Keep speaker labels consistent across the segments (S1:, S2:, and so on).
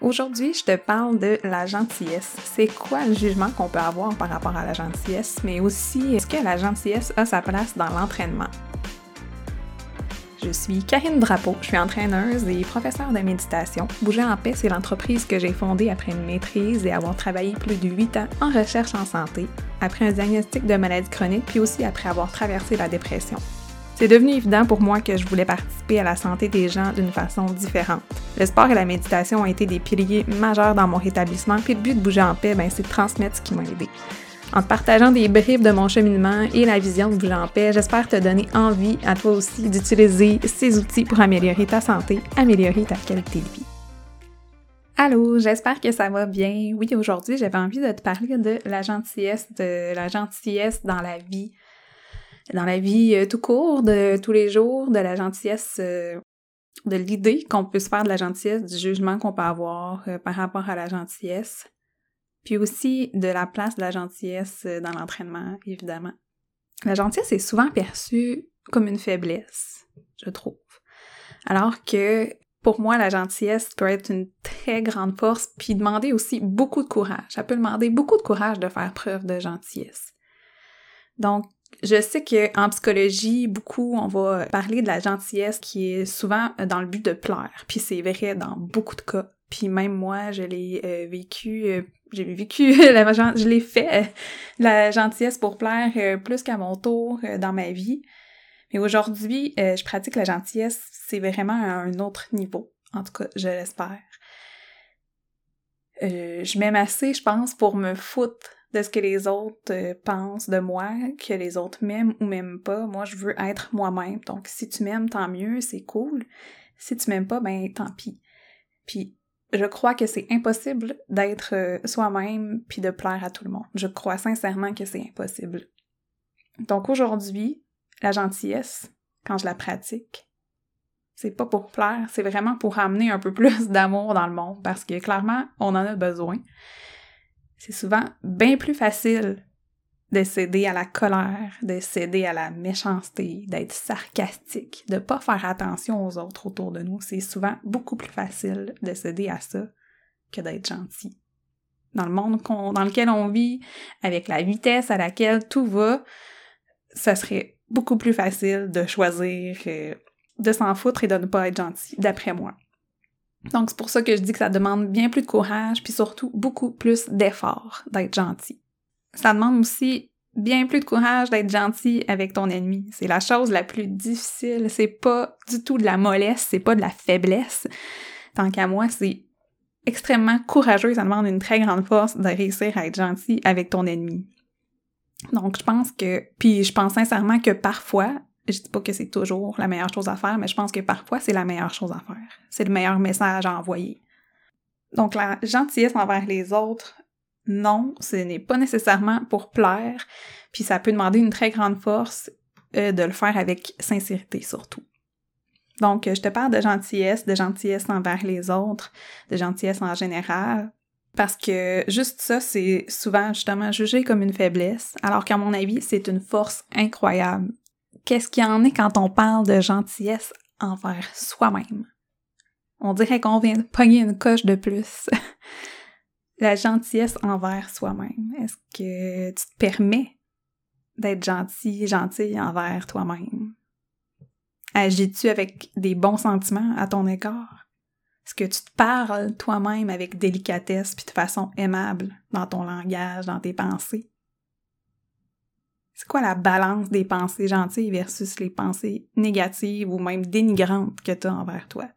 S1: Aujourd'hui, je te parle de la gentillesse. C'est quoi le jugement qu'on peut avoir par rapport à la gentillesse, mais aussi est-ce que la gentillesse a sa place dans l'entraînement? Je suis Karine Drapeau, je suis entraîneuse et professeure de méditation. Bouger en paix, c'est l'entreprise que j'ai fondée après une maîtrise et avoir travaillé plus de 8 ans en recherche en santé, après un diagnostic de maladie chronique, puis aussi après avoir traversé la dépression. C'est devenu évident pour moi que je voulais participer à la santé des gens d'une façon différente. Le sport et la méditation ont été des piliers majeurs dans mon rétablissement, puis le but de bouger en paix, ben, c'est de transmettre ce qui m'a aidé. En te partageant des bribes de mon cheminement et la vision de bouger en paix, j'espère te donner envie à toi aussi d'utiliser ces outils pour améliorer ta santé, améliorer ta qualité de vie. Allô, j'espère que ça va bien. Oui, aujourd'hui, j'avais envie de te parler de la gentillesse, de la gentillesse dans la vie, dans la vie euh, tout court, de tous les jours, de la gentillesse, euh, de l'idée qu'on peut se faire de la gentillesse, du jugement qu'on peut avoir euh, par rapport à la gentillesse, puis aussi de la place de la gentillesse dans l'entraînement, évidemment. La gentillesse est souvent perçue comme une faiblesse, je trouve. Alors que pour moi, la gentillesse peut être une très grande force, puis demander aussi beaucoup de courage. Ça peut demander beaucoup de courage de faire preuve de gentillesse. Donc, je sais qu'en psychologie, beaucoup, on va parler de la gentillesse qui est souvent dans le but de plaire. Puis c'est vrai dans beaucoup de cas. Puis même moi, je l'ai euh, vécu, euh, j'ai vécu, la, je l'ai fait, euh, la gentillesse pour plaire plus qu'à mon tour dans ma vie. Mais aujourd'hui, je pratique la gentillesse, c'est vraiment à un autre niveau. En tout cas, je l'espère. je m'aime assez, je pense, pour me foutre de ce que les autres euh, pensent de moi, que les autres m'aiment ou m'aiment pas. Moi, je veux être moi-même. Donc, si tu m'aimes, tant mieux, c'est cool. Si tu m'aimes pas, ben tant pis. Puis, je crois que c'est impossible d'être euh, soi-même puis de plaire à tout le monde. Je crois sincèrement que c'est impossible. Donc aujourd'hui, la gentillesse, quand je la pratique, c'est pas pour plaire, c'est vraiment pour amener un peu plus d'amour dans le monde parce que clairement, on en a besoin c'est souvent bien plus facile de céder à la colère, de céder à la méchanceté, d'être sarcastique, de pas faire attention aux autres autour de nous. C'est souvent beaucoup plus facile de céder à ça que d'être gentil. Dans le monde dans lequel on vit, avec la vitesse à laquelle tout va, ça serait beaucoup plus facile de choisir euh, de s'en foutre et de ne pas être gentil, d'après moi. Donc, c'est pour ça que je dis que ça demande bien plus de courage, puis surtout beaucoup plus d'effort d'être gentil. Ça demande aussi bien plus de courage d'être gentil avec ton ennemi. C'est la chose la plus difficile. C'est pas du tout de la mollesse, c'est pas de la faiblesse. Tant qu'à moi, c'est extrêmement courageux. Ça demande une très grande force de réussir à être gentil avec ton ennemi. Donc, je pense que, puis je pense sincèrement que parfois, je dis pas que c'est toujours la meilleure chose à faire, mais je pense que parfois c'est la meilleure chose à faire. C'est le meilleur message à envoyer. Donc la gentillesse envers les autres, non, ce n'est pas nécessairement pour plaire, puis ça peut demander une très grande force euh, de le faire avec sincérité surtout. Donc je te parle de gentillesse, de gentillesse envers les autres, de gentillesse en général, parce que juste ça, c'est souvent justement jugé comme une faiblesse, alors qu'à mon avis, c'est une force incroyable qu'est-ce qu'il y en est quand on parle de gentillesse envers soi-même? On dirait qu'on vient de pogner une coche de plus. La gentillesse envers soi-même. Est-ce que tu te permets d'être gentil, gentil envers toi-même? Agis-tu avec des bons sentiments à ton égard? Est-ce que tu te parles toi-même avec délicatesse puis de façon aimable dans ton langage, dans tes pensées? C'est quoi la balance des pensées gentilles versus les pensées négatives ou même dénigrantes que tu as envers toi,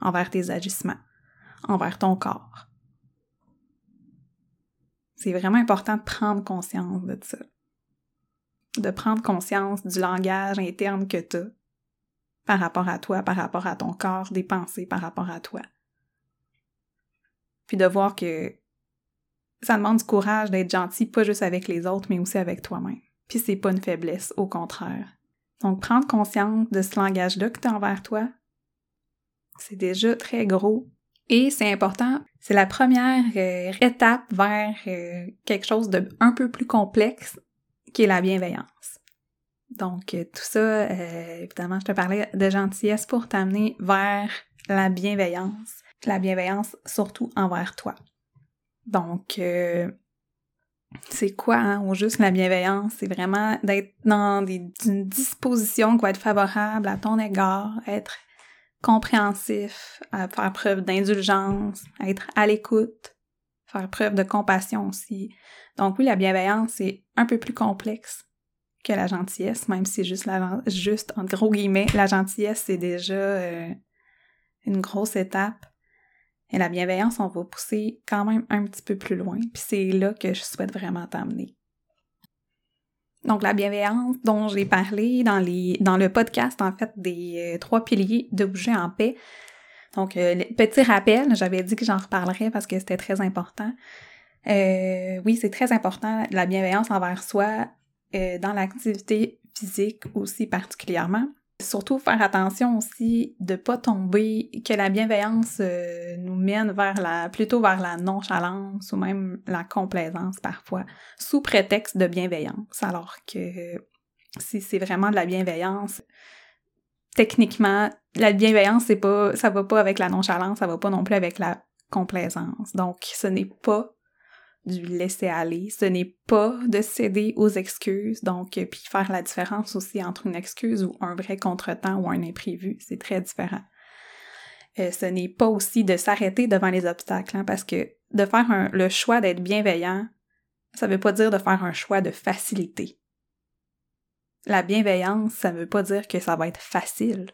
S1: envers tes agissements, envers ton corps? C'est vraiment important de prendre conscience de ça. De prendre conscience du langage interne que tu as par rapport à toi, par rapport à ton corps, des pensées par rapport à toi. Puis de voir que ça demande du courage d'être gentil, pas juste avec les autres, mais aussi avec toi-même. Puis c'est pas une faiblesse, au contraire. Donc prendre conscience de ce langage-là que tu as envers toi, c'est déjà très gros. Et c'est important, c'est la première euh, étape vers euh, quelque chose de un peu plus complexe qui est la bienveillance. Donc euh, tout ça, évidemment, je te parlais de gentillesse pour t'amener vers la bienveillance. La bienveillance surtout envers toi. Donc, c'est quoi, hein, au juste la bienveillance? C'est vraiment d'être dans une disposition qui va être favorable à ton égard, être compréhensif, faire preuve d'indulgence, être à l'écoute, faire preuve de compassion aussi. Donc oui, la bienveillance, c'est un peu plus complexe que la gentillesse, même si juste, la, juste en gros guillemets, la gentillesse, c'est déjà euh, une grosse étape. Et la bienveillance, on va pousser quand même un petit peu plus loin. Puis c'est là que je souhaite vraiment t'amener. Donc la bienveillance dont j'ai parlé dans, les, dans le podcast, en fait, des euh, trois piliers de bouger en paix. Donc, euh, petit rappel, j'avais dit que j'en reparlerais parce que c'était très important. Euh, oui, c'est très important, la bienveillance envers soi dans l'activité physique aussi particulièrement. Surtout faire attention aussi de pas tomber, que la bienveillance euh, nous mène vers la, plutôt vers la nonchalance ou même la complaisance parfois, sous prétexte de bienveillance, alors que si c'est vraiment de la bienveillance, techniquement, la bienveillance, c'est pas, ça va pas avec la nonchalance, ça va pas non plus avec la complaisance. Donc, ce n'est pas du laisser aller. Ce n'est pas de céder aux excuses, donc euh, puis faire la différence aussi entre une excuse ou un vrai contretemps ou un imprévu, c'est très différent. Euh, ce n'est pas aussi de s'arrêter devant les obstacles, hein, parce que de faire le choix d'être bienveillant, ça veut pas dire de faire un choix de facilité. La bienveillance, ça veut pas dire que ça va être facile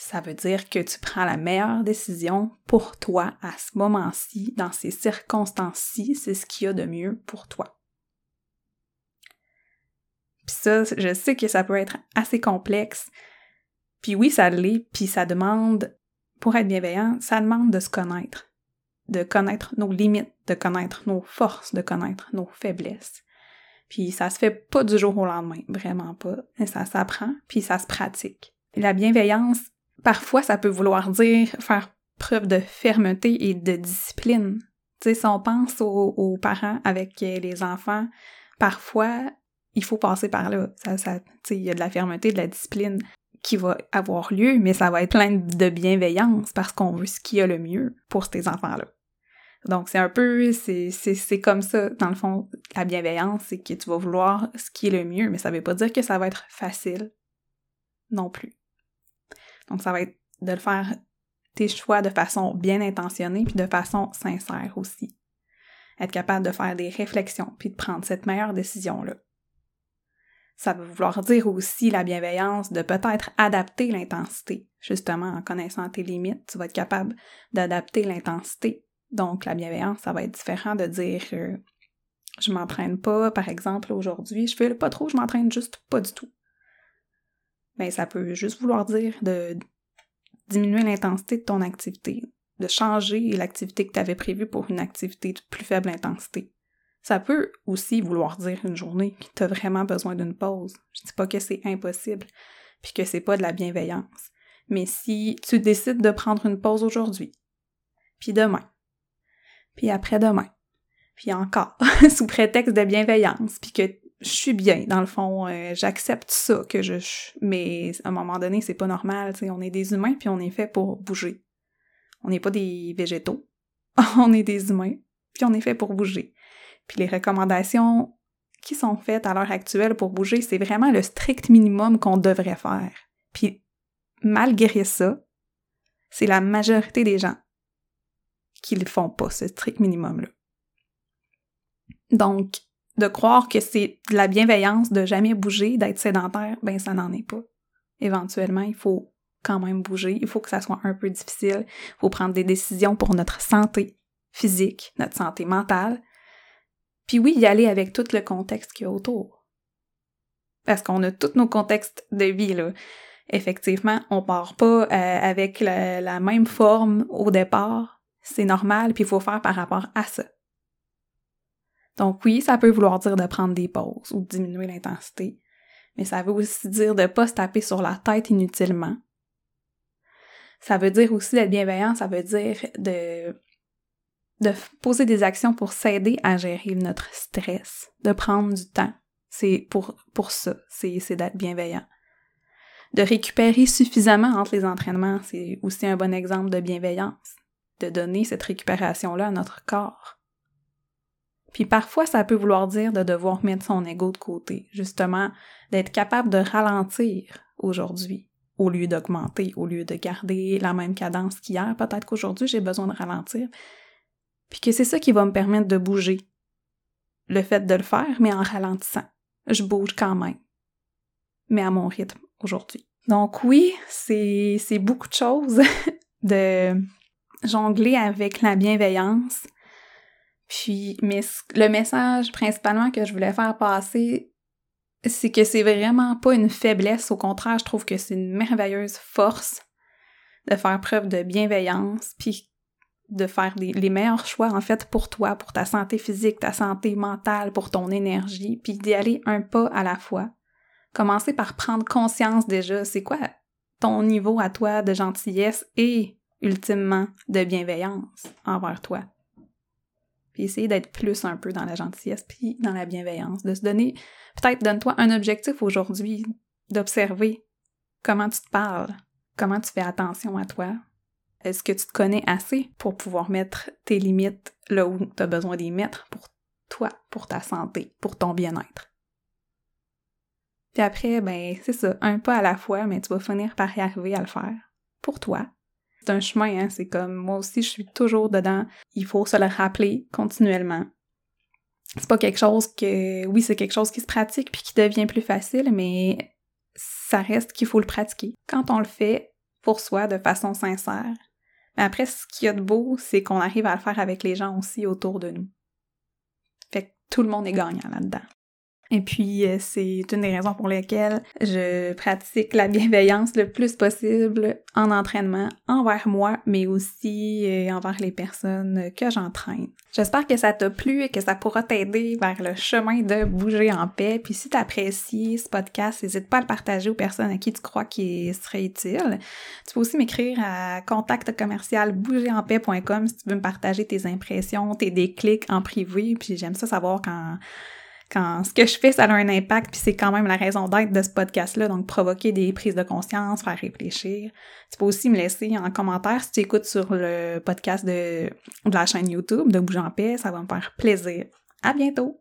S1: ça veut dire que tu prends la meilleure décision pour toi à ce moment-ci, dans ces circonstances-ci, c'est ce qu'il y a de mieux pour toi. Puis ça, je sais que ça peut être assez complexe. Puis oui, ça l'est, puis ça demande, pour être bienveillant, ça demande de se connaître, de connaître nos limites, de connaître nos forces, de connaître nos faiblesses. Puis ça se fait pas du jour au lendemain, vraiment pas. Mais ça s'apprend, puis ça se pratique. La bienveillance, parfois, ça peut vouloir dire faire preuve de fermeté et de discipline. Tu sais, si on pense aux, parents avec les enfants, parfois, il faut passer par là. Ça, ça, il y a de la fermeté, de la discipline qui va avoir lieu, mais ça va être plein de bienveillance parce qu'on veut ce qui a le mieux pour ces enfants-là. Donc, c'est un peu, c'est comme ça, dans le fond, la bienveillance, c'est que tu vas vouloir ce qui est le mieux, mais ça veut pas dire que ça va être facile non plus. Donc, ça va être de le faire tes choix de façon bien intentionnée puis de façon sincère aussi. Être capable de faire des réflexions puis de prendre cette meilleure décision-là. Ça veut vouloir dire aussi la bienveillance de peut-être adapter l'intensité. Justement, en connaissant tes limites, tu vas être capable d'adapter l'intensité. Donc, la bienveillance, ça va être différent de dire euh, je m'entraîne pas, par exemple, aujourd'hui, je fais pas trop, je m'entraîne juste pas du tout ben ça peut juste vouloir dire de diminuer l'intensité de ton activité, de changer l'activité que tu avais prévue pour une activité de plus faible intensité. Ça peut aussi vouloir dire une journée que tu as vraiment besoin d'une pause. Je dis pas que c'est impossible, puis que c'est pas de la bienveillance. Mais si tu décides de prendre une pause aujourd'hui, puis demain, puis après-demain, puis encore, sous prétexte de bienveillance, puis que je suis bien, dans le fond, euh, j'accepte ça que je mais à un moment donné, c'est pas normal, tu sais, on est des humains puis on est fait pour bouger. On n'est pas des végétaux. on est des humains puis on est fait pour bouger. Puis les recommandations qui sont faites à l'heure actuelle pour bouger, c'est vraiment le strict minimum qu'on devrait faire. Puis malgré ça, c'est la majorité des gens qui ne font pas, ce strict minimum-là. Donc, de croire que c'est de la bienveillance de jamais bouger, d'être sédentaire, ben ça n'en est pas. Éventuellement, il faut quand même bouger, il faut que ça soit un peu difficile, il faut prendre des décisions pour notre santé physique, notre santé mentale. Puis oui, y aller avec tout le contexte qu'il y a autour. Parce qu'on a tous nos contextes de vie, là. Effectivement, on part pas euh, avec la même forme au départ. C'est normal, puis il faut faire par rapport à ça. Donc oui, ça peut vouloir dire de prendre des pauses ou de diminuer l'intensité, mais ça veut aussi dire de ne pas se taper sur la tête inutilement. Ça veut dire aussi d'être bienveillant, ça veut dire de, de poser des actions pour s'aider à gérer notre stress, de prendre du temps. C'est pour, pour ça, c'est d'être bienveillant. de récupérer suffisamment entre les entraînements, c'est aussi un bon exemple de bienveillance, de donner cette récupération-là à notre corps. Puis parfois, ça peut vouloir dire de devoir mettre son ego de côté, justement, d'être capable de ralentir aujourd'hui, au lieu d'augmenter, au lieu de garder la même cadence qu'hier. Peut-être qu'aujourd'hui, j'ai besoin de ralentir. Puis que c'est ça qui va me permettre de bouger. Le fait de le faire, mais en ralentissant. Je bouge quand même. Mais à mon rythme aujourd'hui. Donc oui, c'est beaucoup de choses de jongler avec la bienveillance, puis, mais le message principalement que je voulais faire passer, c'est que c'est vraiment pas une faiblesse. Au contraire, je trouve que c'est une merveilleuse force de faire preuve de bienveillance, puis de faire les meilleurs choix, en fait, pour toi, pour ta santé physique, ta santé mentale, pour ton énergie, puis d'y aller un pas à la fois. Commencer par prendre conscience déjà, c'est quoi ton niveau à toi de gentillesse et, ultimement, de bienveillance envers toi? Puis essayer d'être plus un peu dans la gentillesse, puis dans la bienveillance, de se donner, peut-être donne-toi un objectif aujourd'hui, d'observer comment tu te parles, comment tu fais attention à toi. Est-ce que tu te connais assez pour pouvoir mettre tes limites là où tu as besoin d'y mettre pour toi, pour ta santé, pour ton bien-être? Puis après, ben, c'est ça, un pas à la fois, mais tu vas finir par y arriver à le faire. Pour toi, c'est un chemin, hein, c'est comme moi aussi, je suis toujours dedans. Il faut se le rappeler continuellement. C'est pas quelque chose que, oui, c'est quelque chose qui se pratique puis qui devient plus facile, mais ça reste qu'il faut le pratiquer. Quand on le fait pour soi de façon sincère, mais après, ce qu'il y a de beau, c'est qu'on arrive à le faire avec les gens aussi autour de nous. Fait que tout le monde est gagnant là-dedans. Et puis, euh, c'est une des raisons pour lesquelles je pratique la bienveillance le plus possible en entraînement envers moi, mais aussi euh, envers les personnes que j'entraîne. J'espère que ça t'a plu et que ça pourra t'aider vers le chemin de bouger en paix. Puis si t'apprécies ce podcast, n'hésite pas à le partager aux personnes à qui tu crois qu'il serait utile. Tu peux aussi m'écrire à contact commercial si tu veux me partager tes impressions, tes déclics en privé. Puis j'aime ça savoir quand quand ce que je fais, ça a un impact, puis c'est quand même la raison d'être de ce podcast-là, donc provoquer des prises de conscience, faire réfléchir. Tu peux aussi me laisser en commentaire si tu écoutes sur le podcast de, de la chaîne YouTube de Bouge en paix, ça va me faire plaisir. À bientôt!